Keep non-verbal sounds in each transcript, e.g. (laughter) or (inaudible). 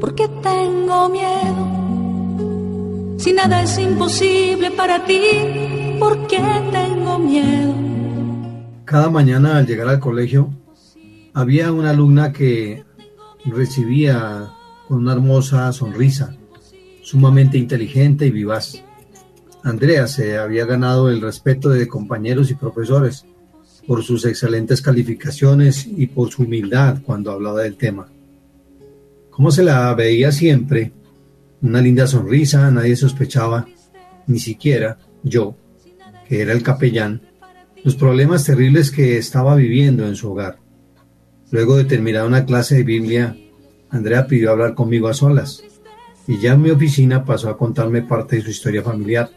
porque tengo miedo. Si nada es imposible para ti, ¿por qué tengo miedo? Cada mañana al llegar al colegio, había una alumna que recibía con una hermosa sonrisa, sumamente inteligente y vivaz. Andrea se había ganado el respeto de compañeros y profesores por sus excelentes calificaciones y por su humildad cuando hablaba del tema. Como se la veía siempre, una linda sonrisa, nadie sospechaba, ni siquiera yo, que era el capellán, los problemas terribles que estaba viviendo en su hogar. Luego de terminar una clase de Biblia, Andrea pidió hablar conmigo a solas y ya en mi oficina pasó a contarme parte de su historia familiar.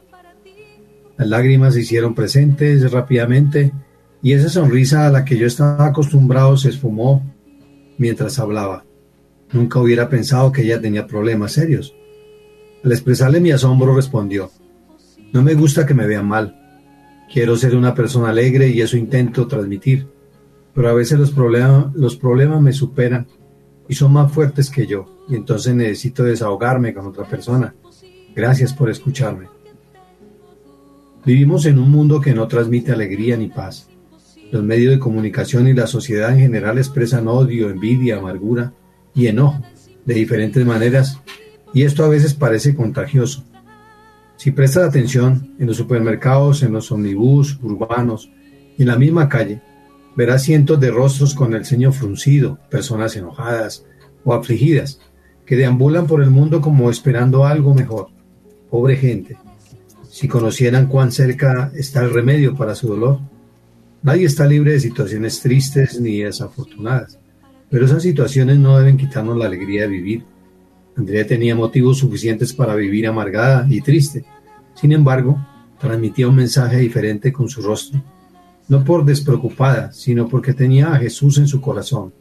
Las lágrimas se hicieron presentes rápidamente y esa sonrisa a la que yo estaba acostumbrado se esfumó mientras hablaba. Nunca hubiera pensado que ella tenía problemas serios. Al expresarle mi asombro respondió, no me gusta que me vean mal. Quiero ser una persona alegre y eso intento transmitir, pero a veces los, los problemas me superan y son más fuertes que yo, y entonces necesito desahogarme con otra persona. Gracias por escucharme. Vivimos en un mundo que no transmite alegría ni paz. Los medios de comunicación y la sociedad en general expresan odio, envidia, amargura y enojo de diferentes maneras y esto a veces parece contagioso. Si prestas atención en los supermercados, en los omnibus urbanos y en la misma calle, verás cientos de rostros con el ceño fruncido, personas enojadas o afligidas, que deambulan por el mundo como esperando algo mejor. Pobre gente. Si conocieran cuán cerca está el remedio para su dolor, Nadie está libre de situaciones tristes ni desafortunadas, pero esas situaciones no deben quitarnos la alegría de vivir. Andrea tenía motivos suficientes para vivir amargada y triste. Sin embargo, transmitía un mensaje diferente con su rostro, no por despreocupada, sino porque tenía a Jesús en su corazón.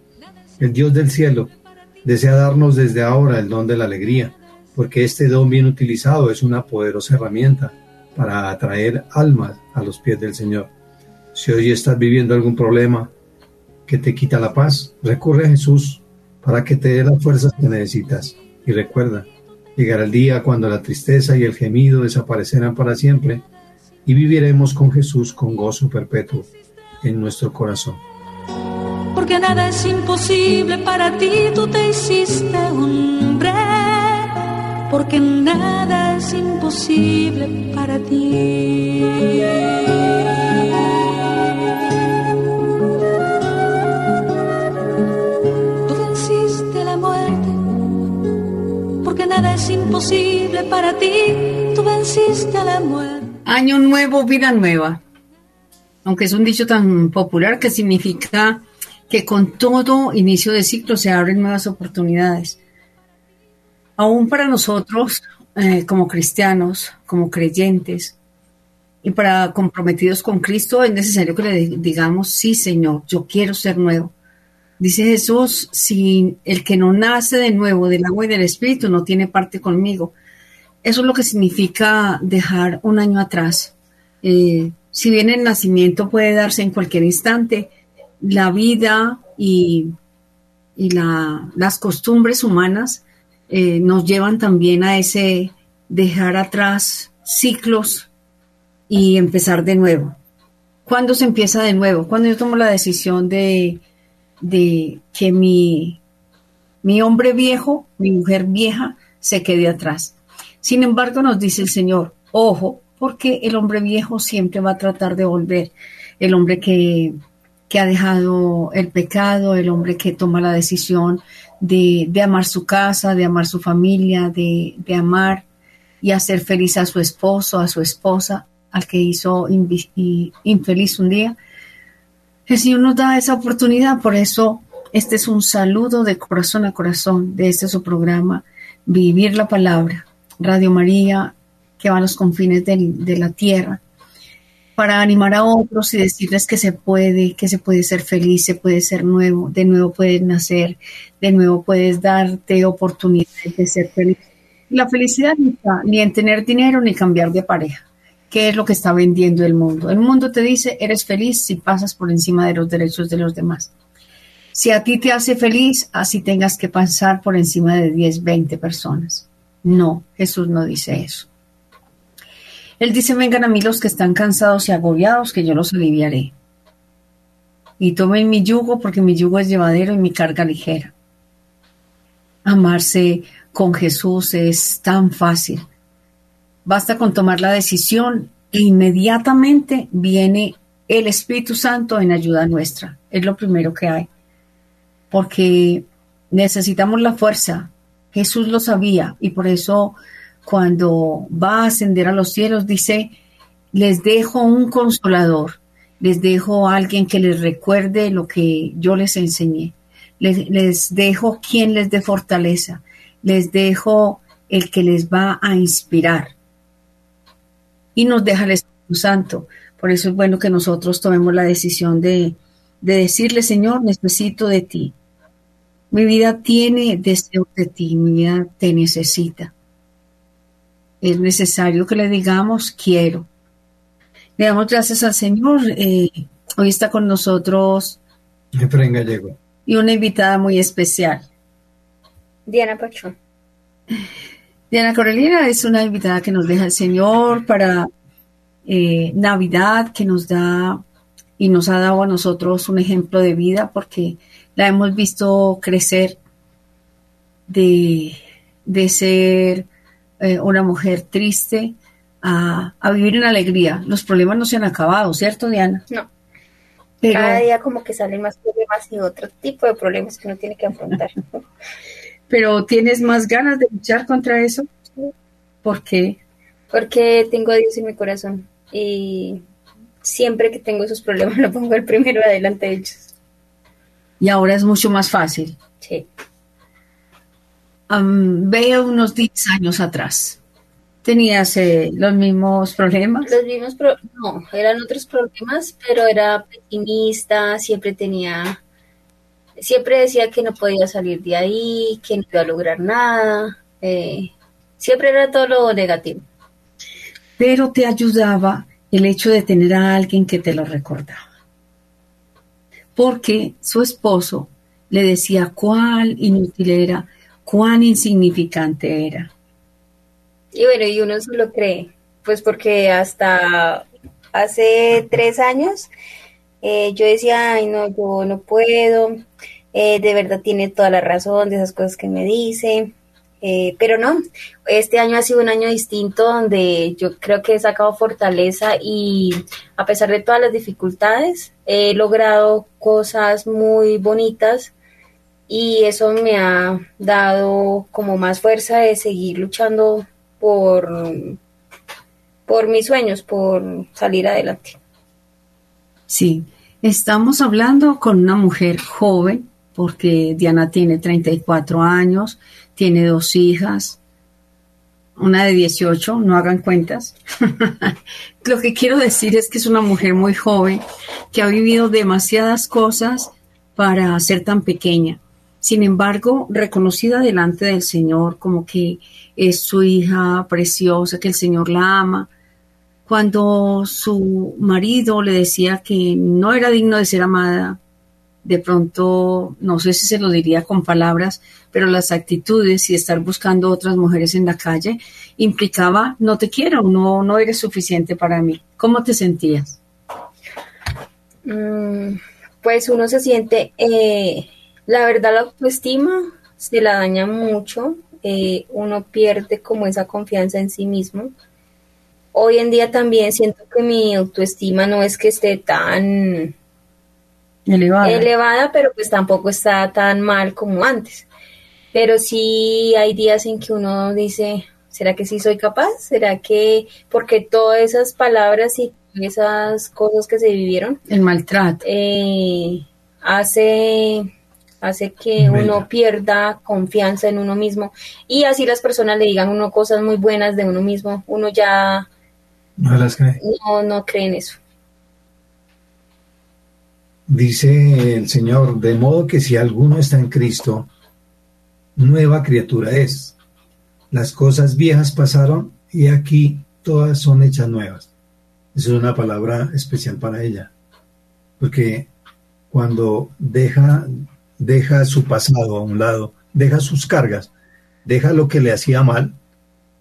El Dios del cielo desea darnos desde ahora el don de la alegría, porque este don bien utilizado es una poderosa herramienta para atraer almas a los pies del Señor. Si hoy estás viviendo algún problema que te quita la paz, recurre a Jesús para que te dé las fuerzas que necesitas. Y recuerda, llegará el día cuando la tristeza y el gemido desaparecerán para siempre y viviremos con Jesús con gozo perpetuo en nuestro corazón. Porque nada es imposible para ti, tú te hiciste hombre. Porque nada es imposible para ti. Para ti, tú venciste a la muerte. Año nuevo, vida nueva. Aunque es un dicho tan popular que significa que con todo inicio de ciclo se abren nuevas oportunidades. Aún para nosotros, eh, como cristianos, como creyentes, y para comprometidos con Cristo, es necesario que le digamos, sí, Señor, yo quiero ser nuevo. Dice Jesús, si el que no nace de nuevo del agua y del espíritu no tiene parte conmigo. Eso es lo que significa dejar un año atrás. Eh, si bien el nacimiento puede darse en cualquier instante, la vida y, las costumbres humanas eh, nos llevan también a ese dejar atrás ciclos y empezar de nuevo. ¿Cuándo se empieza de nuevo? Cuando yo tomo la decisión de de que mi, mi hombre viejo, mi mujer vieja, se quede atrás. Sin embargo, nos dice el Señor, ojo, porque el hombre viejo siempre va a tratar de volver. El hombre que, que ha dejado el pecado, el hombre que toma la decisión de, de amar su casa, de amar su familia, de, de, amar y hacer feliz a su esposo, a su esposa, al que hizo infeliz un día, el Señor nos da esa oportunidad, por eso este es un saludo de corazón a corazón de este su programa, Vivir la Palabra, Radio María, que va a los confines de, la tierra, para animar a otros y decirles que se puede, que se puede ser feliz, se puede ser nuevo, de nuevo puedes nacer, de nuevo puedes darte oportunidades de ser feliz. La felicidad no está ni en tener dinero ni cambiar de pareja qué es lo que está vendiendo el mundo. El mundo te dice, eres feliz si pasas por encima de los derechos de los demás. Si a ti te hace feliz, así tengas que pasar por encima de 10, 20 personas. No, Jesús no dice eso. Él dice, vengan a mí los que están cansados y agobiados, que yo los aliviaré. Y tomen mi yugo, porque mi yugo es llevadero y mi carga ligera. Amarse con Jesús es tan fácil. Basta con tomar la decisión e inmediatamente viene el Espíritu Santo en ayuda nuestra. Es lo primero que hay. Porque necesitamos la fuerza. Jesús lo sabía y por eso cuando va a ascender a los cielos dice, les dejo un consolador, les dejo a alguien que les recuerde lo que yo les enseñé, les, les dejo quien les dé fortaleza, les dejo el que les va a inspirar. Y nos deja el Espíritu Santo. Por eso es bueno que nosotros tomemos la decisión de, decirle, Señor, necesito de ti. Mi vida tiene deseo de ti, mi vida te necesita. Es necesario que le digamos, quiero. Le damos gracias al Señor. Eh, hoy está con nosotros. Efraín Gallego. Y una invitada muy especial. Diana Pachón. Diana Corelina es una invitada que nos deja el Señor para eh, Navidad que nos da y nos ha dado a nosotros un ejemplo de vida porque la hemos visto crecer de, ser eh, una mujer triste a, vivir en alegría. Los problemas no se han acabado, ¿cierto, Diana? No. Cada día como que salen más problemas y otro tipo de problemas que uno tiene que afrontar. (laughs) pero tienes más ganas de luchar contra eso. ¿Por qué? Porque tengo a Dios en mi corazón y siempre que tengo esos problemas (laughs) lo pongo el primero adelante de ellos. Y ahora es mucho más fácil. Sí. veo unos 10 años atrás. ¿Tenías eh, los mismos problemas? Los mismos no, eran otros problemas, pero era pesimista, siempre tenía, siempre decía que no podía salir de ahí, que no iba a lograr nada, eh, siempre era todo lo negativo pero te ayudaba el hecho de tener a alguien que te lo recordaba. Porque su esposo le decía cuán inútil era, cuán insignificante era. Y bueno, y uno se lo cree, pues porque hasta hace tres años eh, yo decía, ay no, yo no puedo, eh, de verdad tiene toda la razón de esas cosas que me dice, eh, pero no, este año ha sido un año distinto donde yo creo que he sacado fortaleza y a pesar de todas las dificultades, he logrado cosas muy bonitas y eso me ha dado como más fuerza de seguir luchando por, por mis sueños, por salir adelante. Sí, estamos hablando con una mujer joven, porque Diana tiene 34 años, tiene dos hijas, una de 18, no hagan cuentas. (laughs) Lo que quiero decir es que es una mujer muy joven que ha vivido demasiadas cosas para ser tan pequeña. Sin embargo, reconocida delante del Señor como que es su hija preciosa, que el Señor la ama. Cuando su marido le decía que no era digno de ser amada, de pronto, no sé si se lo diría con palabras, pero las actitudes y estar buscando otras mujeres en la calle implicaba, no te quiero, no, no eres suficiente para mí. ¿Cómo te sentías? Mm, pues uno se siente, eh, la verdad la autoestima se la daña mucho, eh, uno pierde como esa confianza en sí mismo. Hoy en día también siento que mi autoestima no es que esté tan elevada. elevada, pero pues tampoco está tan mal como antes. Pero sí hay días en que uno dice, ¿será que sí soy capaz? ¿Será que, porque todas esas palabras y esas cosas que se vivieron, el maltrato, eh, hace hace que uno pierda confianza en uno mismo y así las personas le digan uno cosas muy buenas de uno mismo, uno ya no las cree. No, no cree en eso. Dice el Señor, de modo que si alguno está en Cristo, nueva criatura es. Las cosas viejas pasaron y aquí todas son hechas nuevas. Esa es una palabra especial para ella, porque cuando deja deja su pasado a un lado, deja sus cargas, deja lo que le hacía mal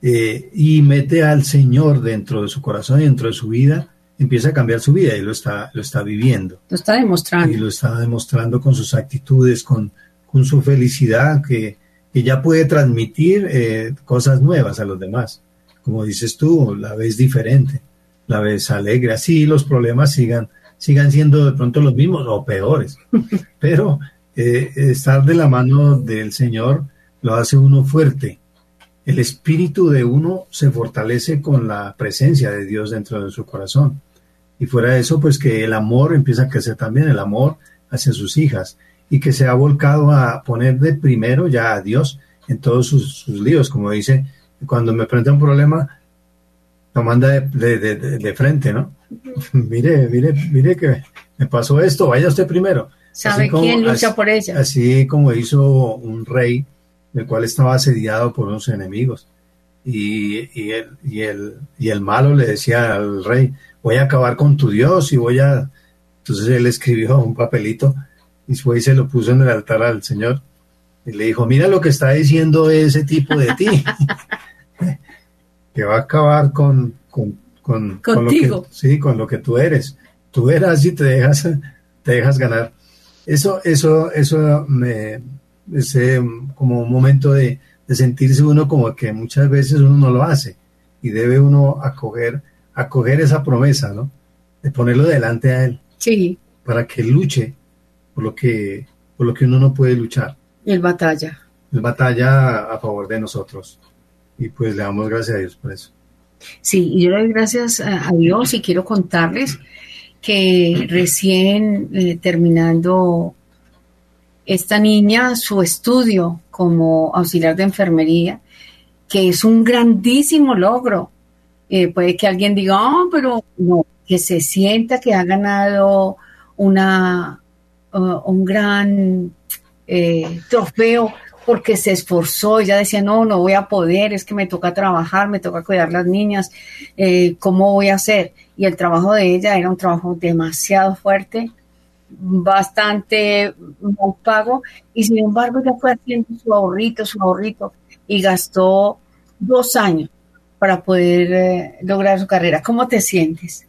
eh, y mete al Señor dentro de su corazón, dentro de su vida, empieza a cambiar su vida y lo está, lo está viviendo. Lo está demostrando. Y lo está demostrando con sus actitudes, con, con su felicidad, que, que ya puede transmitir eh, cosas nuevas a los demás. Como dices tú, la ves diferente, la ves alegre, así los problemas sigan, sigan siendo de pronto los mismos o peores. (laughs) Pero eh, estar de la mano del Señor lo hace uno fuerte, el espíritu de uno se fortalece con la presencia de Dios dentro de su corazón. Y fuera de eso, pues que el amor empieza a crecer también, el amor hacia sus hijas, y que se ha volcado a poner de primero ya a Dios en todos sus, líos, como dice, cuando me presenta un problema, lo manda de, frente, ¿no? (laughs) mire, mire, mire que me pasó esto, vaya usted primero. ¿Sabe quién lucha por ella? Así como hizo un rey el cual estaba asediado por unos enemigos. Y, y, el, y, el, y el malo le decía al rey, voy a acabar con tu Dios y voy a... Entonces él escribió un papelito y fue y se lo puso en el altar al Señor y le dijo, mira lo que está diciendo ese tipo de ti, (laughs) que va a acabar con, con, con, lo que, sí, con lo que tú eres. Tú eras y te dejas, te dejas ganar. Eso, eso, eso me, ese como un momento de, sentirse uno como que muchas veces uno no lo hace y debe uno acoger, acoger esa promesa, ¿no? De ponerlo delante a él. Sí. Para que luche por lo que, por lo que uno no puede luchar. El batalla. El batalla a favor de nosotros. Y pues le damos gracias a Dios por eso. Sí, y yo le doy gracias a Dios y quiero contarles que recién eh, terminando esta niña su estudio como auxiliar de enfermería, que es un grandísimo logro. Eh, puede que alguien diga, oh, pero no, que se sienta que ha ganado una, uh, un gran eh, trofeo porque se esforzó, ella decía, no, no voy a poder, es que me toca trabajar, me toca cuidar las niñas, eh, ¿cómo voy a hacer? Y el trabajo de ella era un trabajo demasiado fuerte, bastante mal pago y sin embargo ya fue haciendo su ahorrito, su ahorrito y gastó dos años para poder eh, lograr su carrera. ¿Cómo te sientes?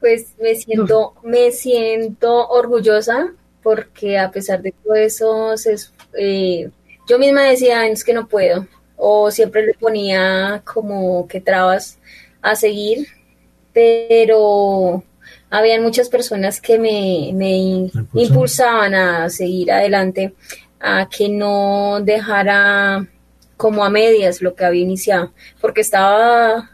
Pues me siento, me siento orgullosa porque a pesar de todo eso, eh, yo misma decía, es que no puedo, o siempre le ponía como que trabas a seguir, pero habían muchas personas que me, me impulsaban a seguir adelante, a que no dejara como a medias lo que había iniciado, porque estaba,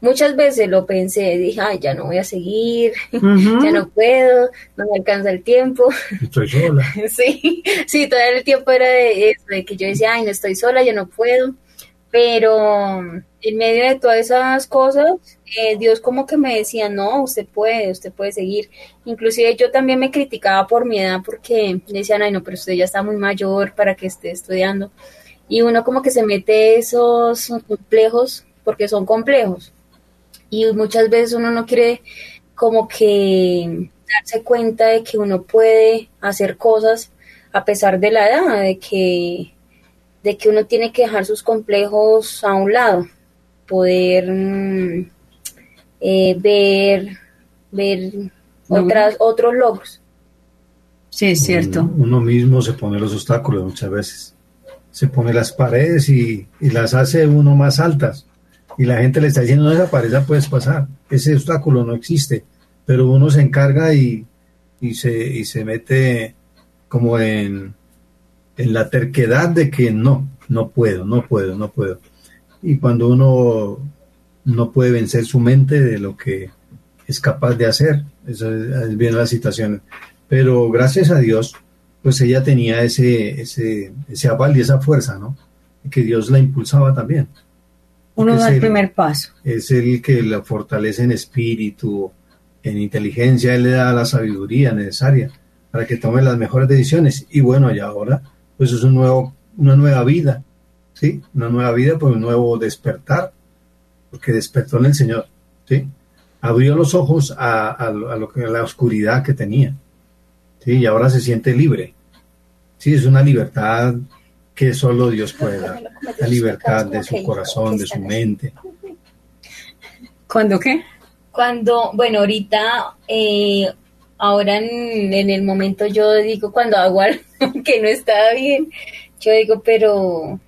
muchas veces lo pensé, dije, ay, ya no voy a seguir, (laughs) ya no puedo, no me alcanza el tiempo. (laughs) Estoy sola. sí, sí, todo el tiempo era de eso, de que yo decía, ay, no estoy sola, ya no puedo, pero en medio de todas esas cosas, eh, Dios como que me decía, no, usted puede, usted puede seguir. Inclusive yo también me criticaba por mi edad porque decían, ay, no, pero usted ya está muy mayor para que esté estudiando. Y uno como que se mete esos complejos, porque son complejos. Y muchas veces uno no quiere como que darse cuenta de que uno puede hacer cosas a pesar de la edad, de que, de que uno tiene que dejar sus complejos a un lado poder mm, eh, ver, ver otras, otros logros. Sí, es cierto. Uno, mismo se pone los obstáculos muchas veces. Se pone las paredes y, las hace uno más altas. Y la gente le está diciendo, no, esa pared puedes pasar. Ese obstáculo no existe. Pero uno se encarga y, y, se, y se mete como en, en la terquedad de que no, no puedo, no puedo, no puedo y cuando uno no puede vencer su mente de lo que es capaz de hacer, eso es, bien la situación. Pero gracias a Dios, pues ella tenía ese, ese, ese aval y esa fuerza, ¿no? Que Dios la impulsaba también. Uno da el, primer paso. Es el que la fortalece en espíritu, en inteligencia, él le da la sabiduría necesaria para que tome las mejores decisiones. Y bueno, y ahora, pues es un nuevo, una nueva vida ¿sí? Una nueva vida por un nuevo despertar, porque despertó en el Señor, ¿sí? Abrió los ojos a, lo que, la oscuridad que tenía, ¿sí? Y ahora se siente libre. Sí, es una libertad que solo Dios puede dar. La libertad de su corazón, de su mente. ¿Cuándo qué? Cuando, bueno, ahorita, eh, ahora en, en, el momento yo digo, cuando hago algo que no está bien, yo digo, pero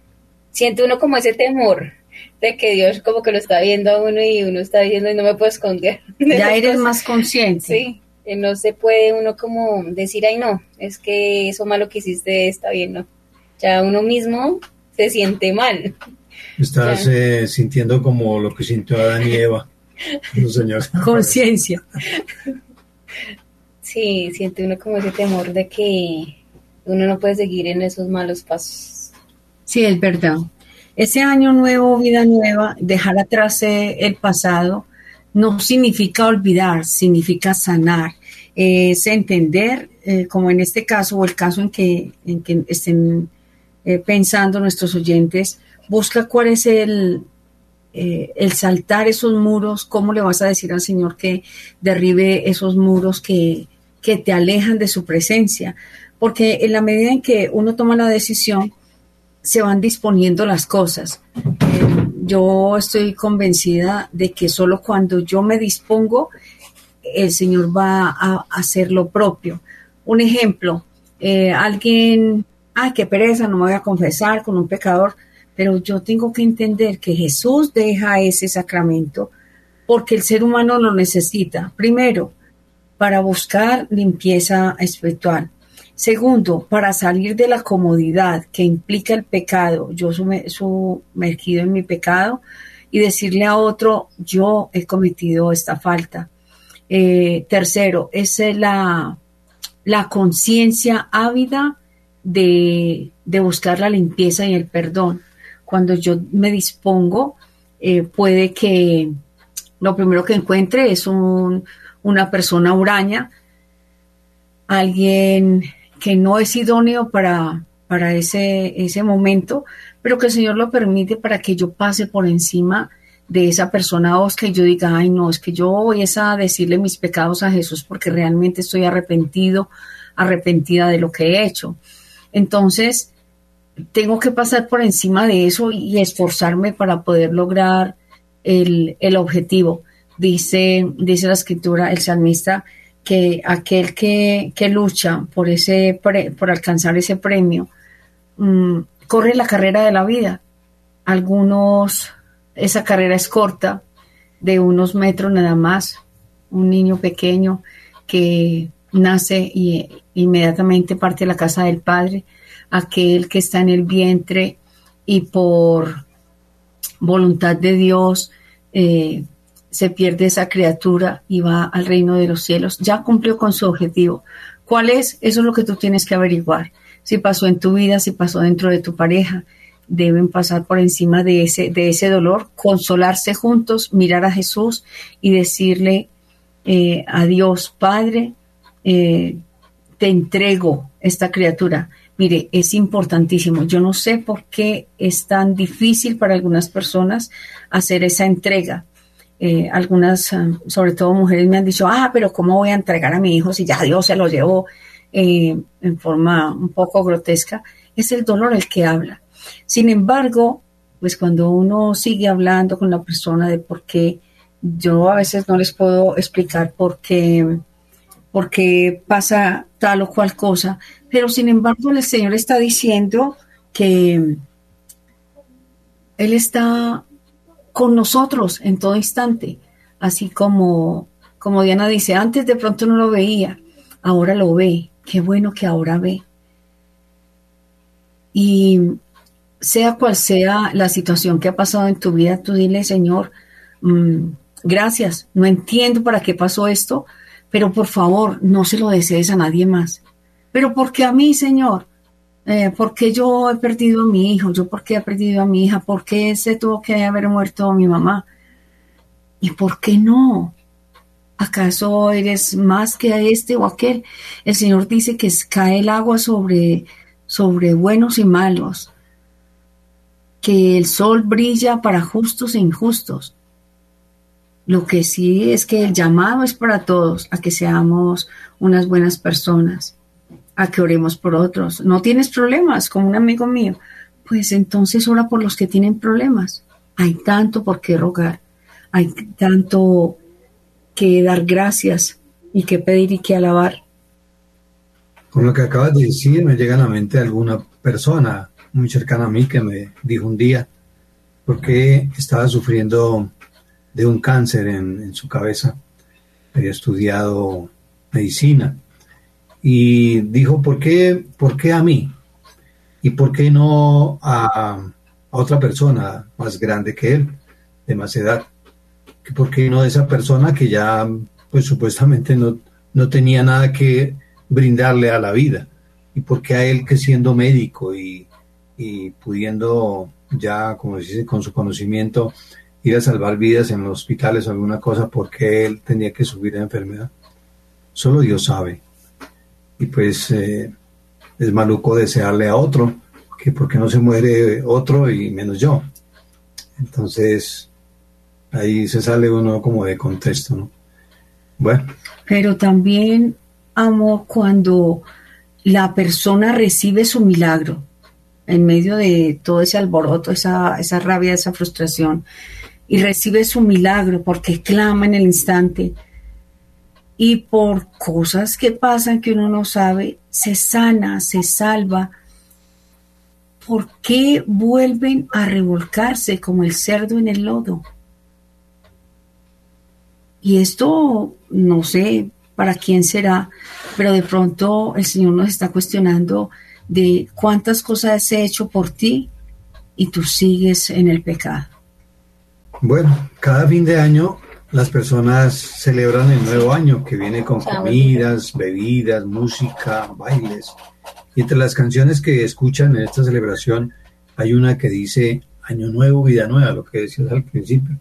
siente uno como ese temor de que Dios como que lo está viendo a uno y uno está viendo y no me puedo esconder. (laughs) Ya eres más consciente. Sí, no se puede uno como decir, ay no, es que eso malo que hiciste está bien, no. Ya uno mismo se siente mal. Estás eh, sintiendo como lo que sintió Adán y Eva. señor. (laughs) Conciencia. Sí, siente uno como ese temor de que uno no puede seguir en esos malos pasos. Sí, es verdad. Ese año nuevo, vida nueva, dejar atrás eh, el pasado, no significa olvidar, significa sanar, es entender, eh, como en este caso o el caso en que, en que estén eh, pensando nuestros oyentes, busca cuál es el, el saltar esos muros, cómo le vas a decir al Señor que derribe esos muros que, que te alejan de su presencia, porque en la medida en que uno toma la decisión, se van disponiendo las cosas. Eh, yo estoy convencida de que solo cuando yo me dispongo, el Señor va a hacer lo propio. Un ejemplo, eh, alguien, ay, qué pereza, no me voy a confesar con un pecador, pero yo tengo que entender que Jesús deja ese sacramento porque el ser humano lo necesita. Primero, para buscar limpieza espiritual. Segundo, para salir de la comodidad que implica el pecado, yo sumergido en mi pecado y decirle a otro, yo he cometido esta falta. Eh, tercero, es la, la conciencia ávida de, buscar la limpieza y el perdón. Cuando yo me dispongo, eh, puede que lo primero que encuentre es una persona huraña, alguien que no es idóneo para, para ese, ese momento, pero que el Señor lo permite para que yo pase por encima de esa persona Oscar y yo diga, ay no, es que yo voy a decirle mis pecados a Jesús porque realmente estoy arrepentido, arrepentida de lo que he hecho. Entonces, tengo que pasar por encima de eso y esforzarme para poder lograr el, el objetivo. Dice, dice la escritura, el salmista, que aquel que, lucha por, ese por alcanzar ese premio mm, corre la carrera de la vida. Algunos, esa carrera es corta, de unos metros nada más. Un niño pequeño que nace y inmediatamente parte a la casa del padre, aquel que está en el vientre y por voluntad de Dios eh, se pierde esa criatura y va al reino de los cielos. Ya cumplió con su objetivo. ¿Cuál es? Eso es lo que tú tienes que averiguar. Si pasó en tu vida, si pasó dentro de tu pareja, deben pasar por encima de ese, de ese dolor, consolarse juntos, mirar a Jesús y decirle eh, a Dios, Padre, eh, te entrego esta criatura. Mire, es importantísimo. Yo no sé por qué es tan difícil para algunas personas hacer esa entrega, eh, algunas, ah, sobre todo mujeres, me han dicho, ah, pero ¿cómo voy a entregar a mi hijo si ya Dios se lo llevó eh, en forma un poco grotesca? Es el dolor el que habla. Sin embargo, pues cuando uno sigue hablando con la persona de por qué, yo a veces no les puedo explicar por qué, por qué pasa tal o cual cosa, pero sin embargo el Señor está diciendo que Él está con nosotros en todo instante, así como, como Diana dice, antes de pronto no lo veía, ahora lo ve, qué bueno que ahora ve. Y sea cual sea la situación que ha pasado en tu vida, tú dile, Señor, mm, gracias, no entiendo para qué pasó esto, pero por favor, no se lo desees a nadie más. Pero porque a mí, Señor, eh, ¿por qué yo he perdido a mi hijo? ¿Yo por qué he perdido a mi hija? ¿Por qué se tuvo que haber muerto mi mamá? ¿Y por qué no? ¿Acaso eres más que este o aquel? El Señor dice que cae el agua sobre, sobre buenos y malos, que el sol brilla para justos e injustos. Lo que sí es que el llamado es para todos a que seamos unas buenas personas a que oremos por otros. No tienes problemas, como un amigo mío. Pues entonces ora por los que tienen problemas. Hay tanto por qué rogar, hay tanto que dar gracias y que pedir y que alabar. Con lo que acabas de decir, me llega a la mente alguna persona muy cercana a mí que me dijo un día, porque estaba sufriendo de un cáncer en, en su cabeza, había estudiado medicina y dijo, ¿por qué, ¿por qué a mí? ¿Y por qué no a, otra persona más grande que él, de más edad? ¿Por qué no a esa persona que ya, pues supuestamente no, no tenía nada que brindarle a la vida? ¿Y por qué a él que siendo médico y, y pudiendo ya, como dice, con su conocimiento, ir a salvar vidas en los hospitales o alguna cosa, por qué él tenía que subir a enfermedad? Solo Dios sabe y pues eh, es maluco desearle a otro, que porque no se muere otro y menos yo. Entonces, ahí se sale uno como de contexto, ¿no? Bueno. Pero también amo cuando la persona recibe su milagro en medio de todo ese alboroto, esa, esa rabia, esa frustración, y recibe su milagro porque clama en el instante y por cosas que pasan que uno no sabe, se sana, se salva. ¿Por qué vuelven a revolcarse como el cerdo en el lodo? Y esto no sé para quién será, pero de pronto el Señor nos está cuestionando de cuántas cosas he hecho por ti y tú sigues en el pecado. Bueno, cada fin de año las personas celebran el nuevo año que viene con comidas, bebidas, música, bailes. Y entre las canciones que escuchan en esta celebración hay una que dice Año Nuevo, Vida Nueva, lo que decías al principio.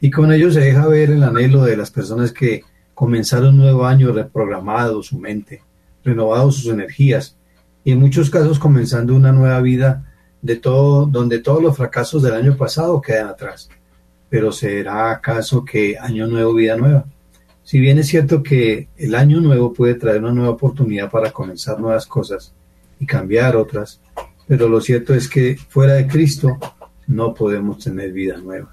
Y con ello se deja ver el anhelo de las personas que comenzaron un nuevo año reprogramado su mente, renovado sus energías y en muchos casos comenzando una nueva vida de todo, donde todos los fracasos del año pasado quedan atrás pero ¿será acaso que año nuevo, vida nueva? Si bien es cierto que el año nuevo puede traer una nueva oportunidad para comenzar nuevas cosas y cambiar otras, pero lo cierto es que fuera de Cristo no podemos tener vida nueva.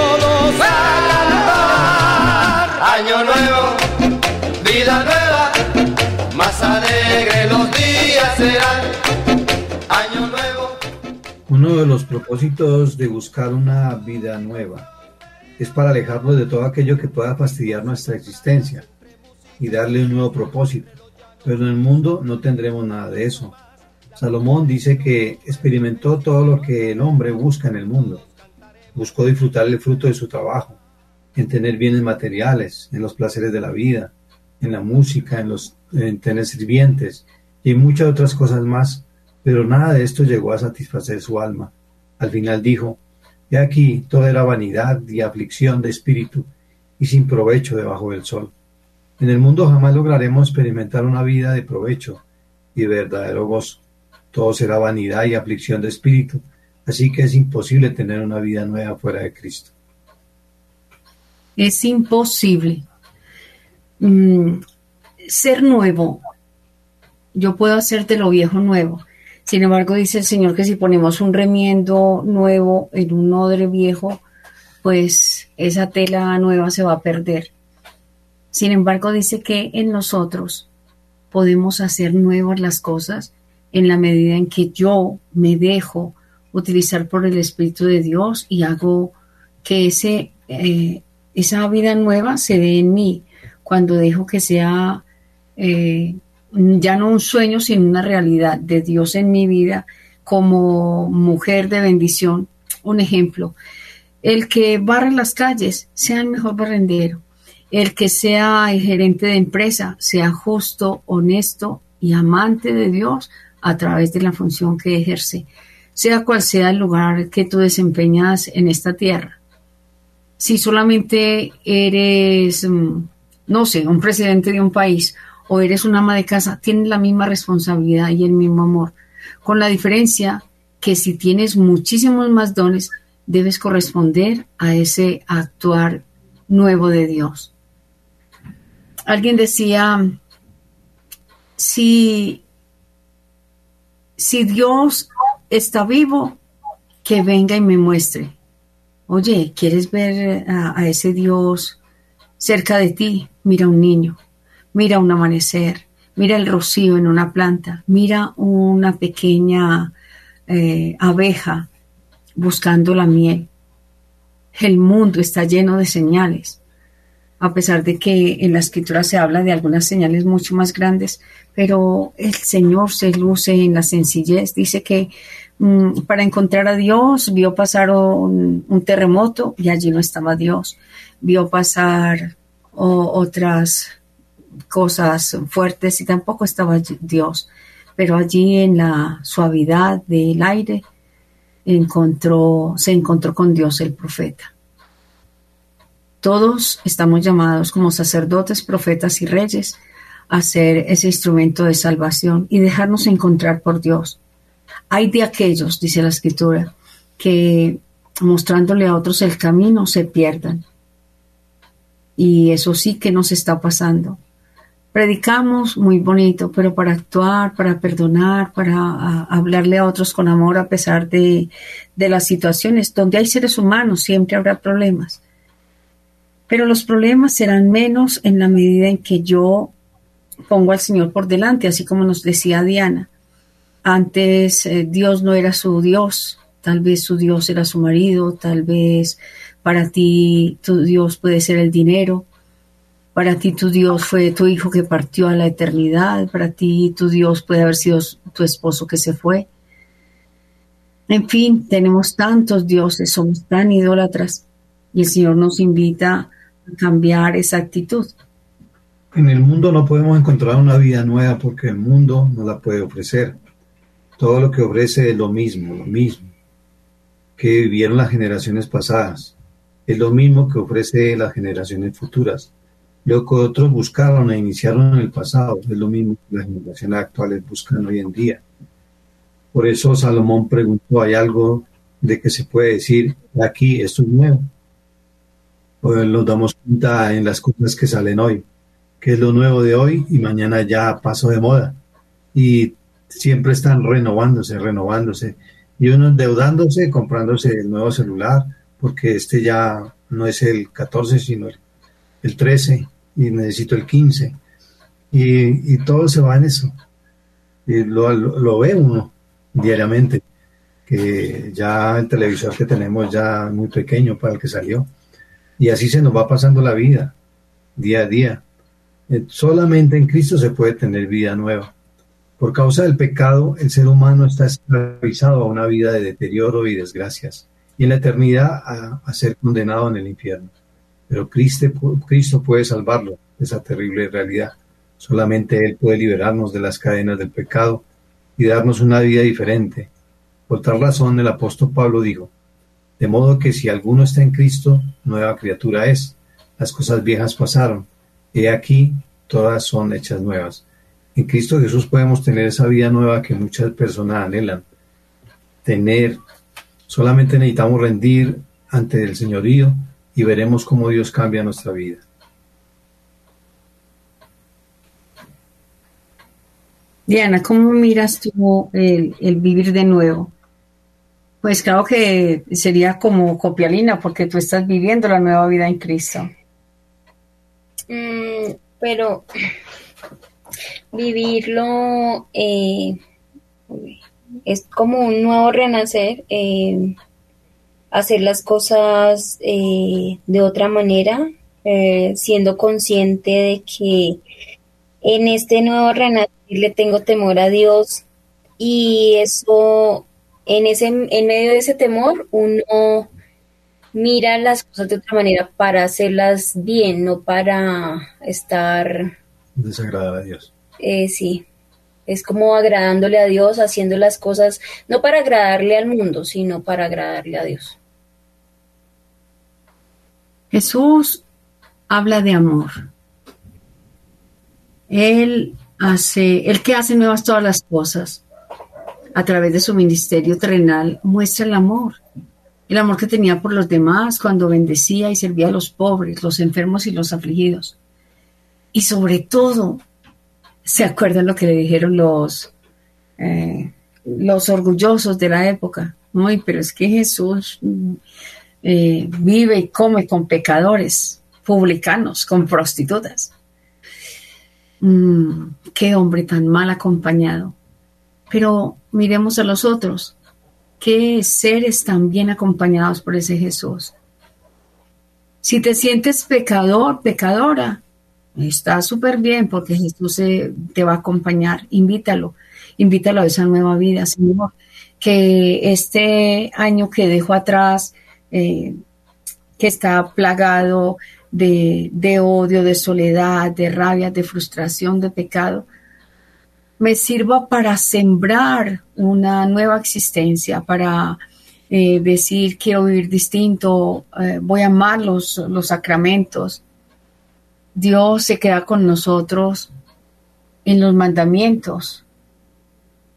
Año nuevo, vida nueva, más alegre los días serán. Año nuevo. Uno de los propósitos de buscar una vida nueva es para alejarnos de todo aquello que pueda fastidiar nuestra existencia y darle un nuevo propósito. Pero en el mundo no tendremos nada de eso. Salomón dice que experimentó todo lo que el hombre busca en el mundo. Buscó disfrutar el fruto de su trabajo, en tener bienes materiales, en los placeres de la vida, en la música, en, los, en tener sirvientes y muchas otras cosas más, pero nada de esto llegó a satisfacer su alma. Al final dijo, He aquí, toda era vanidad y aflicción de espíritu y sin provecho debajo del sol. En el mundo jamás lograremos experimentar una vida de provecho y verdadero gozo. Todo será vanidad y aflicción de espíritu, así que es imposible tener una vida nueva fuera de Cristo. Es imposible. Mm, ser nuevo. Yo puedo hacerte lo viejo nuevo. Sin embargo, dice el Señor que si ponemos un remiendo nuevo en un odre viejo, pues esa tela nueva se va a perder. Sin embargo, dice que en nosotros podemos hacer nuevas las cosas en la medida en que yo me dejo utilizar por el Espíritu de Dios y hago que ese, eh, esa vida nueva se dé en mí, cuando dejo que sea eh, ya no un sueño, sino una realidad de Dios en mi vida como mujer de bendición. Un ejemplo, el que barre las calles sea el mejor barrendero, el que sea el gerente de empresa sea justo, honesto y amante de Dios a través de la función que ejerce, sea cual sea el lugar que tú desempeñas en esta tierra. Si solamente eres, mm, no sé, un presidente de un país o eres una ama de casa, tienes la misma responsabilidad y el mismo amor, con la diferencia que si tienes muchísimos más dones, debes corresponder a ese actuar nuevo de Dios alguien decía, si, si Dios está vivo, que venga y me muestre. Oye, ¿quieres ver a, ese Dios cerca de ti? Mira un niño, mira un amanecer, mira el rocío en una planta, mira una pequeña eh, abeja buscando la miel. El mundo está lleno de señales a pesar de que en la escritura se habla de algunas señales mucho más grandes, pero el Señor se luce en la sencillez. Dice que para encontrar a Dios vio pasar un, terremoto y allí no estaba Dios. Vio pasar otras cosas fuertes y tampoco estaba Dios. Pero allí en la suavidad del aire encontró, se encontró con Dios el profeta. Todos estamos llamados como sacerdotes, profetas y reyes a ser ese instrumento de salvación y dejarnos encontrar por Dios. Hay de aquellos, dice la escritura, que mostrándole a otros el camino se pierdan. Y eso sí que nos está pasando. Predicamos muy bonito, pero para actuar, para perdonar, para hablarle a otros con amor a pesar de, de las situaciones donde hay seres humanos, siempre habrá problemas pero los problemas serán menos en la medida en que yo pongo al Señor por delante, así como nos decía Diana. Antes eh, Dios no era su Dios, tal vez su Dios era su marido, tal vez para ti tu Dios puede ser el dinero, para ti tu Dios fue tu hijo que partió a la eternidad, para ti tu Dios puede haber sido tu esposo que se fue. En fin, tenemos tantos dioses, somos tan idólatras y el Señor nos invita cambiar esa actitud. En el mundo no podemos encontrar una vida nueva porque el mundo no la puede ofrecer. Todo lo que ofrece es lo mismo, lo mismo que vivieron las generaciones pasadas. Es lo mismo que ofrece las generaciones futuras. Lo que otros buscaron e iniciaron en el pasado es lo mismo que las generaciones actuales buscan hoy en día. Por eso Salomón preguntó, ¿hay algo de que se puede decir aquí esto es nuevo? pues nos damos cuenta en las cosas que salen hoy, que es lo nuevo de hoy y mañana ya pasó de moda. Y siempre están renovándose, renovándose. Y uno endeudándose, comprándose el nuevo celular, porque este ya no es el 14, sino el, 13, y necesito el 15. Y, todo se va en eso. Y lo, lo ve uno diariamente, que ya el televisor que tenemos ya muy pequeño para el que salió y así se nos va pasando la vida, día a día. Eh, solamente en Cristo se puede tener vida nueva. Por causa del pecado, el ser humano está esclavizado a una vida de deterioro y desgracias, y en la eternidad a, ser condenado en el infierno. Pero Cristo, Cristo puede salvarlo de esa terrible realidad. Solamente Él puede liberarnos de las cadenas del pecado y darnos una vida diferente. Por tal razón, el apóstol Pablo dijo, de modo que si alguno está en Cristo, nueva criatura es. Las cosas viejas pasaron. He aquí, todas son hechas nuevas. En Cristo Jesús podemos tener esa vida nueva que muchas personas anhelan. Tener, solamente necesitamos rendir ante el Señorío y veremos cómo Dios cambia nuestra vida. Diana, ¿cómo miras tú el, el vivir de nuevo? Pues claro que sería como copialina porque tú estás viviendo la nueva vida en Cristo. Mm, pero vivirlo eh, es como un nuevo renacer, eh, hacer las cosas eh, de otra manera, siendo consciente de que en este nuevo renacer le tengo temor a Dios y eso, en, ese, en medio de ese temor, uno mira las cosas de otra manera para hacerlas bien, no para estar... Desagradar a Dios. Eh, sí, es como agradándole a Dios, haciendo las cosas, no para agradarle al mundo, sino para agradarle a Dios. Jesús habla de amor. Él hace, el que hace nuevas todas las cosas, a través de su ministerio terrenal, muestra el amor el amor que tenía por los demás cuando bendecía y servía a los pobres, los enfermos y los afligidos. Y sobre todo, ¿se acuerdan lo que le dijeron los, eh, los orgullosos de la época? Uy, pero es que Jesús eh, vive y come con pecadores, publicanos, con prostitutas. Mm, qué hombre tan mal acompañado. Pero miremos a los otros qué seres tan bien acompañados por ese Jesús. Si te sientes pecador, pecadora, está súper bien porque Jesús te va a acompañar. Invítalo, invítalo a esa nueva vida, Señor. Que este año que dejo atrás, eh, que está plagado de, de odio, de soledad, de rabia, de frustración, de pecado, me sirva para sembrar una nueva existencia, para eh, decir quiero vivir distinto, eh, voy a amar los, los sacramentos. Dios se queda con nosotros en los mandamientos.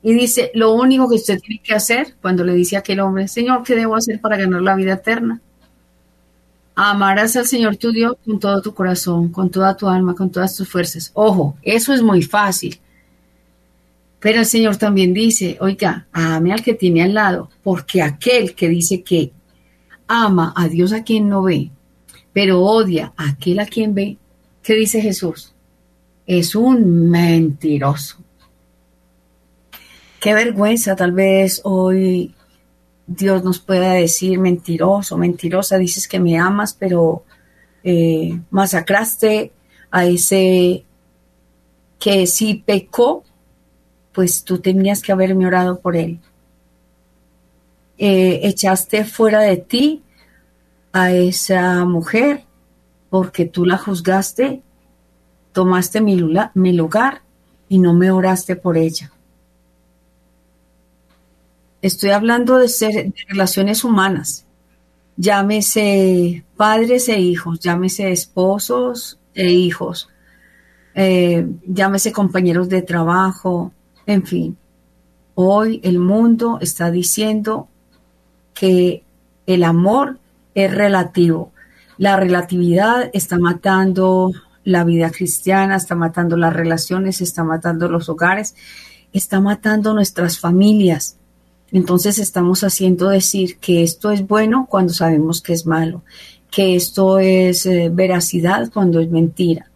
Y dice, lo único que usted tiene que hacer, cuando le dice a aquel hombre, Señor, ¿qué debo hacer para ganar la vida eterna? Amarás al Señor tu Dios con todo tu corazón, con toda tu alma, con todas tus fuerzas. Ojo, eso es muy fácil. Pero el Señor también dice, oiga, ame al que tiene al lado, porque aquel que dice que ama a Dios a quien no ve, pero odia a aquel a quien ve, ¿qué dice Jesús? Es un mentiroso. Qué vergüenza, tal vez hoy Dios nos pueda decir mentiroso, mentirosa, dices que me amas, pero eh, masacraste a ese que sí pecó pues tú tenías que haberme orado por él. Eh, echaste fuera de ti a esa mujer porque tú la juzgaste, tomaste mi, lugar y no me oraste por ella. Estoy hablando de, ser, de relaciones humanas. Llámese padres e hijos, llámese esposos e hijos, eh, llámese compañeros de trabajo, en fin, hoy el mundo está diciendo que el amor es relativo. La relatividad está matando la vida cristiana, está matando las relaciones, está matando los hogares, está matando nuestras familias. Entonces estamos haciendo decir que esto es bueno cuando sabemos que es malo, que esto es eh, veracidad cuando es mentira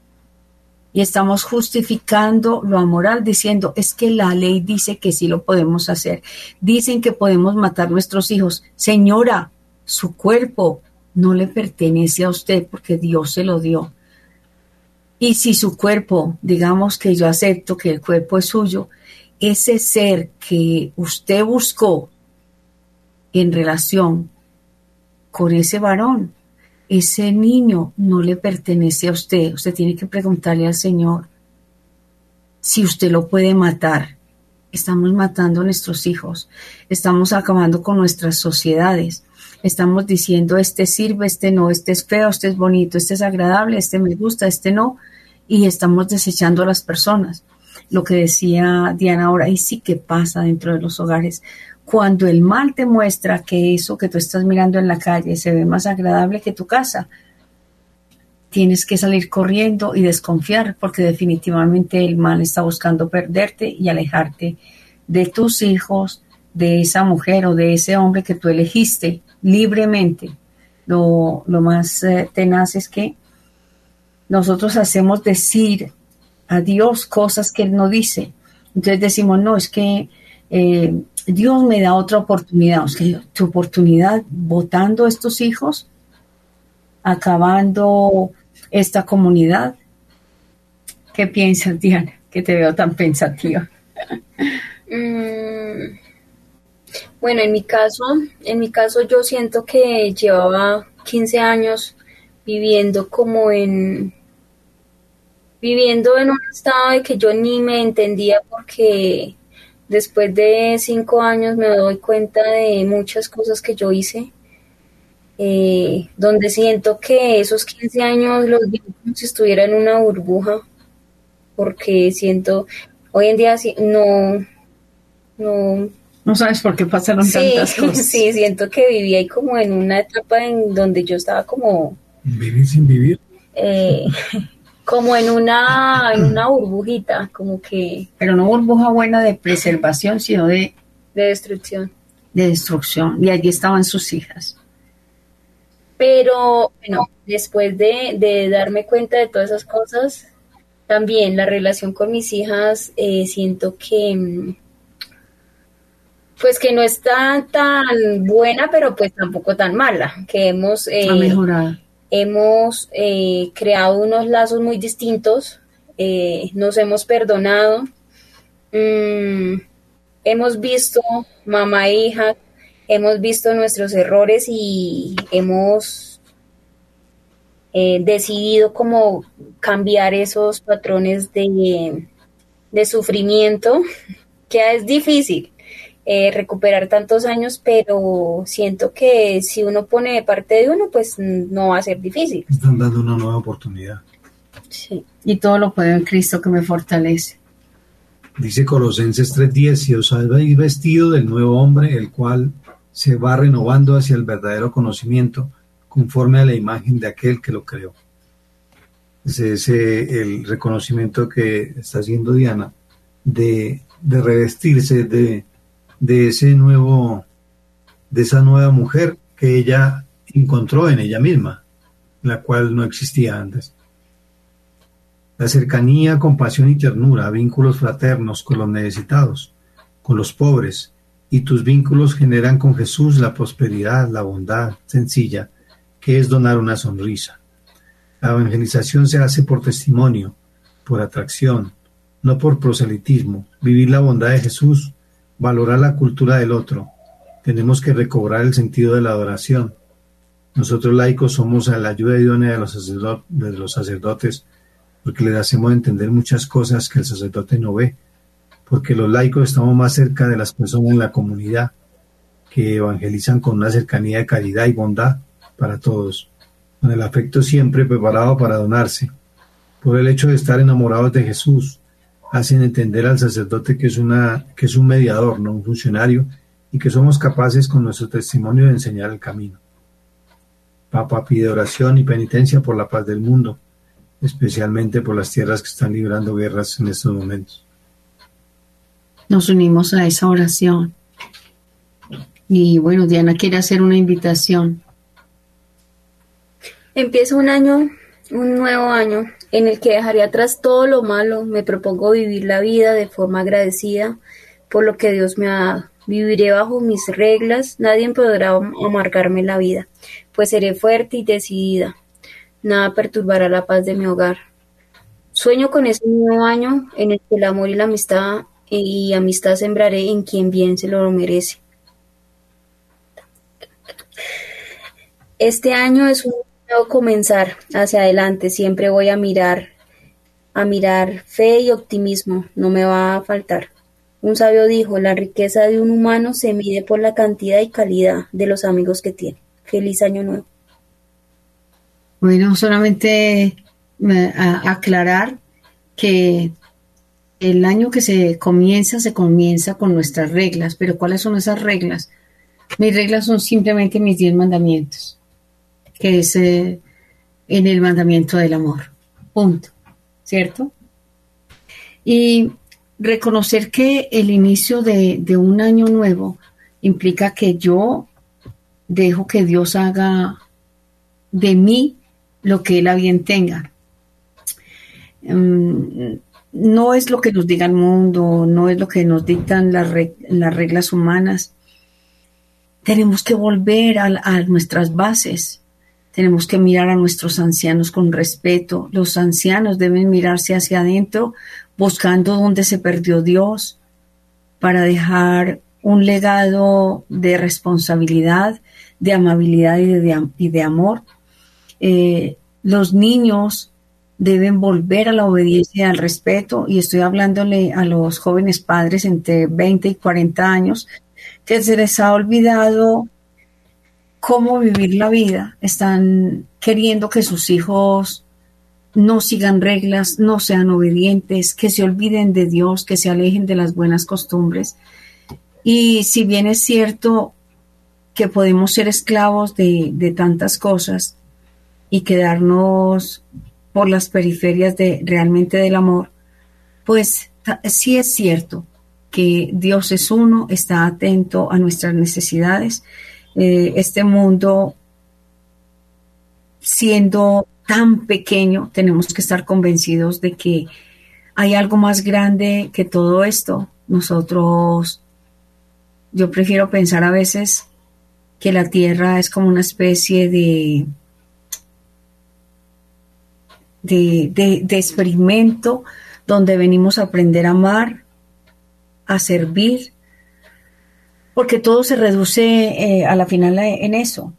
y estamos justificando lo amoral diciendo es que la ley dice que sí lo podemos hacer. Dicen que podemos matar nuestros hijos. Señora, su cuerpo no le pertenece a usted porque Dios se lo dio. Y si su cuerpo, digamos que yo acepto que el cuerpo es suyo, ese ser que usted buscó en relación con ese varón, ese niño no le pertenece a usted. Usted tiene que preguntarle al Señor si usted lo puede matar. Estamos matando a nuestros hijos, estamos acabando con nuestras sociedades, estamos diciendo este sirve, este no, este es feo, este es bonito, este es agradable, este me gusta, este no, y estamos desechando a las personas. Lo que decía Diana ahora, y sí que pasa dentro de los hogares, cuando el mal te muestra que eso que tú estás mirando en la calle se ve más agradable que tu casa, tienes que salir corriendo y desconfiar porque definitivamente el mal está buscando perderte y alejarte de tus hijos, de esa mujer o de ese hombre que tú elegiste libremente. Lo, más eh, tenaz es que nosotros hacemos decir a Dios cosas que Él no dice. Entonces decimos, no, es que eh, Dios me da otra oportunidad. O sea, tu oportunidad votando estos hijos, acabando esta comunidad. ¿Qué piensas, Diana? Que te veo tan pensativa. (laughs) Mm, bueno, en mi caso, en mi caso yo siento que llevaba 15 años viviendo como en viviendo en un estado de que yo ni me entendía porque después de cinco años me doy cuenta de muchas cosas que yo hice, eh, donde siento que esos 15 años los vivo como si estuviera en una burbuja, porque siento, hoy en día no, no... No sabes por qué pasaron tantas (laughs) cosas. Sí, siento que vivía ahí como en una etapa en donde yo estaba como... Vivir sin vivir. Eh, (laughs) como en una, en una burbujita, como que... Pero no burbuja buena de preservación, sino de... De destrucción. De destrucción. Y allí estaban sus hijas. Pero, bueno, después de, de darme cuenta de todas esas cosas, también la relación con mis hijas, eh, siento que... Pues que no está tan buena, pero pues tampoco tan mala, que hemos... Eh, mejorado. hemos eh, creado unos lazos muy distintos, eh, nos hemos perdonado, mm, hemos visto mamá e hija, hemos visto nuestros errores y hemos eh, decidido como cambiar esos patrones de, de sufrimiento, que es difícil, eh, recuperar tantos años, pero siento que si uno pone de parte de uno, pues no va a ser difícil. Están dando una nueva oportunidad. Sí, y todo lo puedo en Cristo que me fortalece. Dice Colosenses 3:10, y os habéis vestido del nuevo hombre, el cual se va renovando hacia el verdadero conocimiento, conforme a la imagen de aquel que lo creó. Ese es el reconocimiento que está haciendo Diana de, de revestirse de, de ese nuevo, de esa nueva mujer que ella encontró en ella misma, la cual no existía antes. La cercanía, compasión y ternura, vínculos fraternos con los necesitados, con los pobres, y tus vínculos generan con Jesús la prosperidad, la bondad sencilla, que es donar una sonrisa. La evangelización se hace por testimonio, por atracción, no por proselitismo. Vivir la bondad de Jesús valorar la cultura del otro. Tenemos que recobrar el sentido de la adoración. Nosotros laicos somos a la ayuda idónea de los, de los sacerdotes porque les hacemos entender muchas cosas que el sacerdote no ve, porque los laicos estamos más cerca de las personas en la comunidad que evangelizan con una cercanía de caridad y bondad para todos, con el afecto siempre preparado para donarse, por el hecho de estar enamorados de Jesús, hacen entender al sacerdote que es, una, que es un mediador, no un funcionario, y que somos capaces con nuestro testimonio de enseñar el camino. Papa pide oración y penitencia por la paz del mundo, especialmente por las tierras que están librando guerras en estos momentos. Nos unimos a esa oración. Y bueno, Diana quiere hacer una invitación. Empieza un año, un nuevo año, en el que dejaré atrás todo lo malo, me propongo vivir la vida de forma agradecida por lo que Dios me ha dado. Viviré bajo mis reglas, nadie podrá amargarme la vida, pues seré fuerte y decidida. Nada perturbará la paz de mi hogar. Sueño con ese nuevo año en el que el amor y la amistad y amistad sembraré en quien bien se lo merece. Este año es un comenzar hacia adelante, siempre voy a mirar, a mirar fe y optimismo, no me va a faltar. Un sabio dijo, la riqueza de un humano se mide por la cantidad y calidad de los amigos que tiene. Feliz año nuevo. Bueno, solamente aclarar que el año que se comienza, se comienza con nuestras reglas, pero ¿cuáles son esas reglas? Mis reglas son simplemente mis diez mandamientos que es eh, en el mandamiento del amor. Punto. ¿Cierto? Y reconocer que el inicio de, un año nuevo implica que yo dejo que Dios haga de mí lo que Él a bien tenga. mm, no es lo que nos diga el mundo, no es lo que nos dictan las, las reglas humanas. Tenemos que volver a nuestras bases. Tenemos que mirar a nuestros ancianos con respeto. Los ancianos deben mirarse hacia adentro buscando dónde se perdió Dios para dejar un legado de responsabilidad, de amabilidad y de, amor. Eh, los niños deben volver a la obediencia y al respeto, y estoy hablándole a los jóvenes padres entre 20 y 40 años, que se les ha olvidado cómo vivir la vida. Están queriendo que sus hijos no sigan reglas, no sean obedientes, que se olviden de Dios, que se alejen de las buenas costumbres. Y si bien es cierto que podemos ser esclavos de, tantas cosas y quedarnos por las periferias de realmente del amor, pues sí es cierto que Dios es uno, está atento a nuestras necesidades. Eh, este mundo, siendo tan pequeño, tenemos que estar convencidos de que hay algo más grande que todo esto. Nosotros yo prefiero pensar a veces que la Tierra es como una especie de, de, experimento donde venimos a aprender a amar, a servir, porque todo se reduce eh, a la final en eso.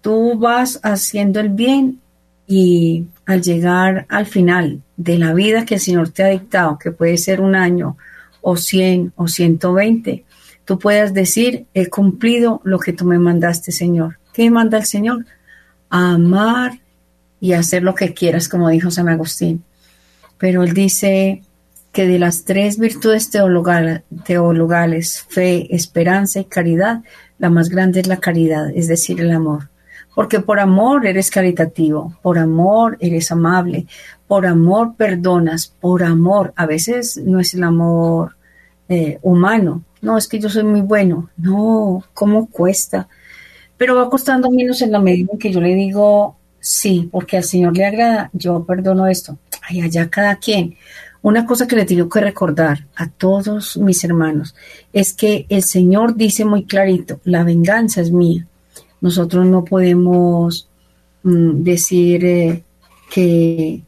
Tú vas haciendo el bien y al llegar al final de la vida que el Señor te ha dictado, que puede ser un año o cien o ciento veinte, tú puedas decir, he cumplido lo que tú me mandaste, Señor. ¿Qué manda el Señor? Amar y hacer lo que quieras, como dijo San Agustín. Pero él dice que de las tres virtudes teologales, fe, esperanza y caridad, la más grande es la caridad, es decir, el amor. Porque por amor eres caritativo, por amor eres amable, por amor perdonas, por amor, a veces no es el amor eh, humano, no, es que yo soy muy bueno. No, ¿cómo cuesta? Pero va costando menos en la medida en que yo le digo, sí, porque al Señor le agrada, yo perdono esto. Ay, allá cada quien. Una cosa que le tengo que recordar a todos mis hermanos es que el Señor dice muy clarito, la venganza es mía. Nosotros no podemos mm, decir eh, que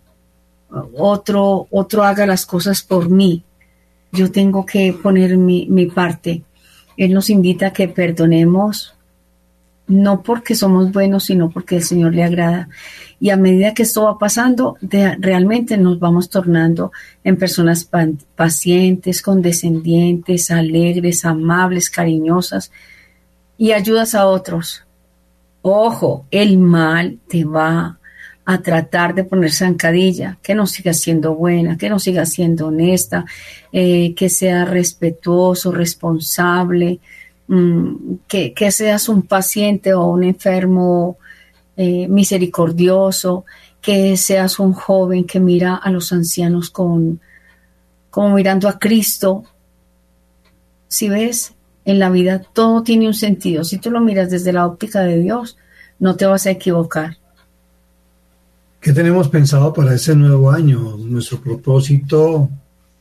otro, otro haga las cosas por mí yo tengo que poner mi, parte. Él nos invita a que perdonemos, no porque somos buenos, sino porque el Señor le agrada. Y a medida que esto va pasando, realmente nos vamos tornando en personas pacientes, condescendientes, alegres, amables, cariñosas y ayudas a otros. Ojo, el mal te va a tratar de poner zancadilla, que no siga siendo buena, que no siga siendo honesta, eh, que sea respetuoso, responsable, mm, que, seas un paciente o un enfermo eh, misericordioso, que seas un joven que mira a los ancianos con, como mirando a Cristo. Si ves, en la vida todo tiene un sentido. Si tú lo miras desde la óptica de Dios, no te vas a equivocar. ¿Qué tenemos pensado para ese nuevo año? Nuestro propósito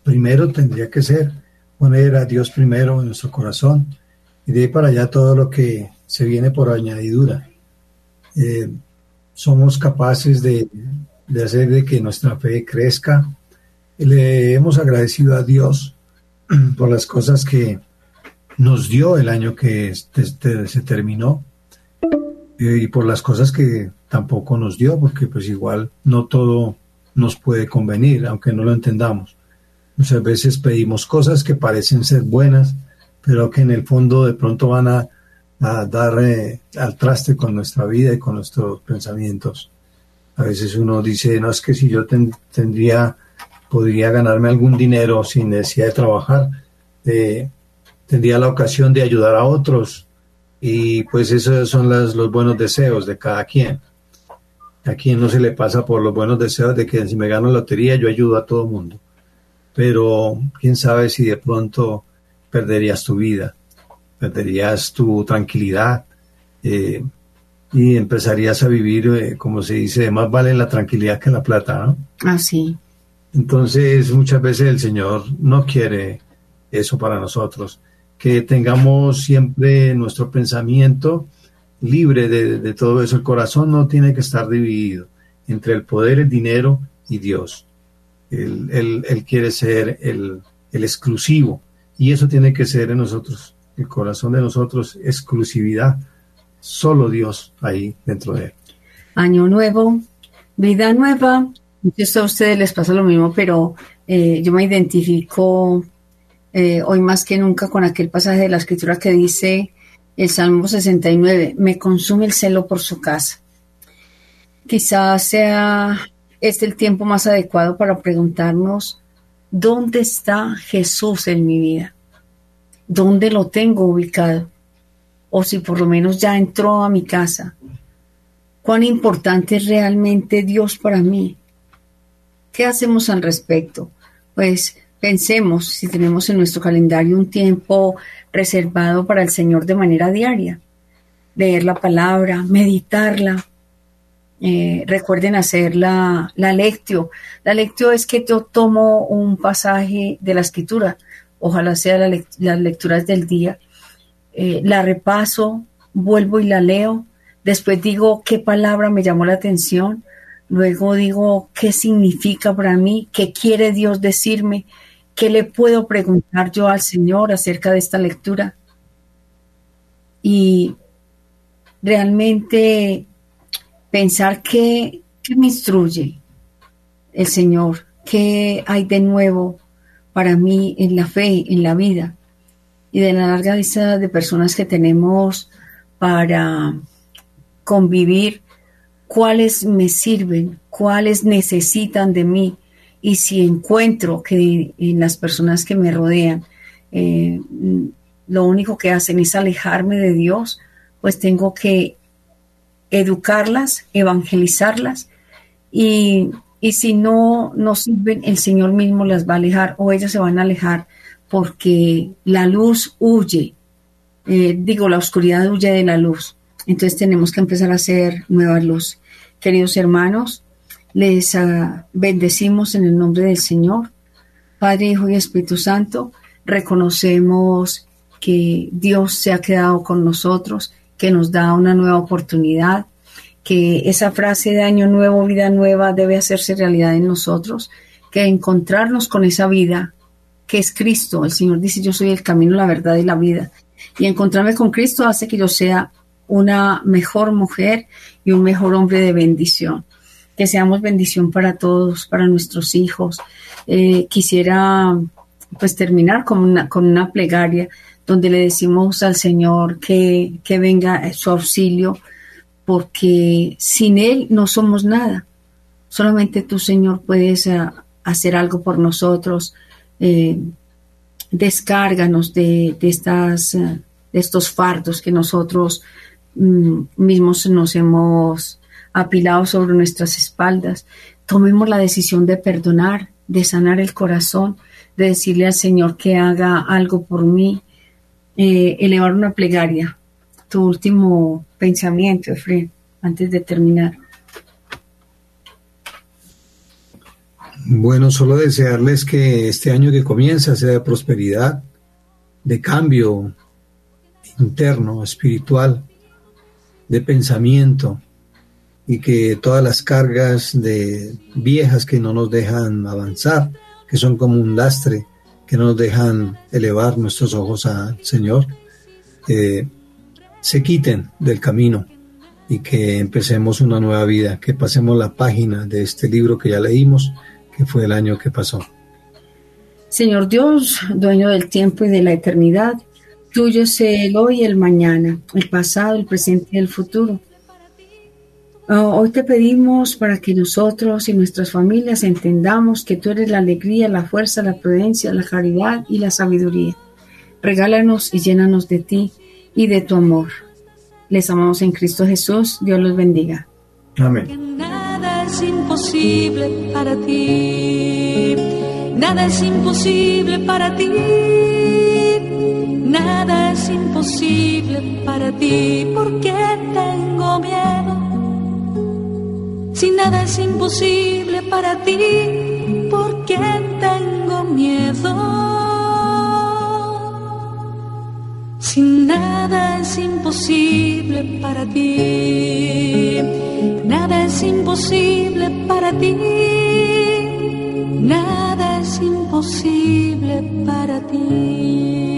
primero tendría que ser poner a Dios primero en nuestro corazón y de ahí para allá todo lo que se viene por añadidura. Eh, somos capaces de, hacer de que nuestra fe crezca. Le hemos agradecido a Dios (clears throat) por las cosas que nos dio el año que se terminó eh, y por las cosas que tampoco nos dio, porque pues igual no todo nos puede convenir, aunque no lo entendamos. Muchas veces pedimos cosas que parecen ser buenas, pero que en el fondo de pronto van a, dar eh, al traste con nuestra vida y con nuestros pensamientos. A veces uno dice, no es que si yo tendría, podría ganarme algún dinero sin necesidad de trabajar, eh, tendría la ocasión de ayudar a otros y pues esos son los buenos deseos de cada quien. A quien no se le pasa por los buenos deseos de que si me gano la lotería yo ayudo a todo el mundo. Pero quién sabe si de pronto perderías tu vida, perderías tu tranquilidad eh, y empezarías a vivir, eh, como se dice, más vale la tranquilidad que la plata, ¿no? Ah, sí. Entonces muchas veces el Señor no quiere eso para nosotros, que tengamos siempre nuestro pensamiento libre de, todo eso. El corazón no tiene que estar dividido entre el poder, el dinero y Dios. Él, quiere ser el, el exclusivo y eso tiene que ser en nosotros, el corazón de nosotros, exclusividad, solo Dios ahí dentro de él. Año nuevo, vida nueva. Esto a ustedes les pasa lo mismo, pero eh, yo me identifico eh, hoy más que nunca con aquel pasaje de la escritura que dice el Salmo 69, me consume el celo por su casa. Quizás sea este el tiempo más adecuado para preguntarnos, ¿dónde está Jesús en mi vida? ¿Dónde lo tengo ubicado? O si por lo menos ya entró a mi casa. ¿Cuán importante es realmente Dios para mí? ¿Qué hacemos al respecto? Pues pensemos si tenemos en nuestro calendario un tiempo reservado para el Señor de manera diaria. Leer la palabra, meditarla. Eh, recuerden hacer la, lectio. La lectio es que yo tomo un pasaje de la escritura, ojalá sea la las lecturas del día, eh, la repaso, vuelvo y la leo, después digo qué palabra me llamó la atención, luego digo qué significa para mí, qué quiere Dios decirme, ¿Qué le puedo preguntar yo al Señor acerca de esta lectura? Y realmente pensar qué, me instruye el Señor, qué hay de nuevo para mí en la fe, en la vida. Y de la larga lista de personas que tenemos para convivir, cuáles me sirven, cuáles necesitan de mí. Y si encuentro que en las personas que me rodean eh, lo único que hacen es alejarme de Dios, pues tengo que educarlas, evangelizarlas y, si no nos sirven, el Señor mismo las va a alejar o ellas se van a alejar porque la luz huye, eh, digo, la oscuridad huye de la luz. Entonces tenemos que empezar a hacer nueva luz. Queridos hermanos, les ah, bendecimos en el nombre del Señor. Padre, Hijo y Espíritu Santo, reconocemos que Dios se ha quedado con nosotros, que nos da una nueva oportunidad, que esa frase de año nuevo, vida nueva debe hacerse realidad en nosotros, que encontrarnos con esa vida que es Cristo. El Señor dice, yo soy el camino, la verdad y la vida. Y encontrarme con Cristo hace que yo sea una mejor mujer y un mejor hombre de bendición que seamos bendición para todos, para nuestros hijos. Eh, quisiera pues terminar con una, con una plegaria donde le decimos al Señor que, que venga su auxilio, porque sin Él no somos nada. Solamente tú, Señor, puedes eh, hacer algo por nosotros. Eh, descárganos de, de, estas, de estos fardos que nosotros mm, mismos nos hemos apilado sobre nuestras espaldas. Tomemos la decisión de perdonar, de sanar el corazón, de decirle al Señor que haga algo por mí, eh, elevar una plegaria. Tu último pensamiento, Efraín, antes de terminar. Bueno, solo desearles que este año que comienza sea de prosperidad, de cambio interno, espiritual, de pensamiento, y que todas las cargas de viejas que no nos dejan avanzar, que son como un lastre, que no nos dejan elevar nuestros ojos al Señor, eh, se quiten del camino y que empecemos una nueva vida, que pasemos la página de este libro que ya leímos, que fue el año que pasó. Señor Dios, dueño del tiempo y de la eternidad, tuyo es el hoy y el mañana, el pasado, el presente y el futuro. Oh, hoy te pedimos para que nosotros y nuestras familias entendamos que tú eres la alegría, la fuerza, la prudencia, la caridad y la sabiduría. Regálanos y llénanos de ti y de tu amor. Les amamos en Cristo Jesús. Dios los bendiga. Amén. Nada es imposible para ti. Nada es imposible para ti. Nada es imposible para ti porque tengo miedo Si nada es imposible para ti, ¿por qué tengo miedo? Si nada es imposible para ti, nada es imposible para ti, nada es imposible para ti.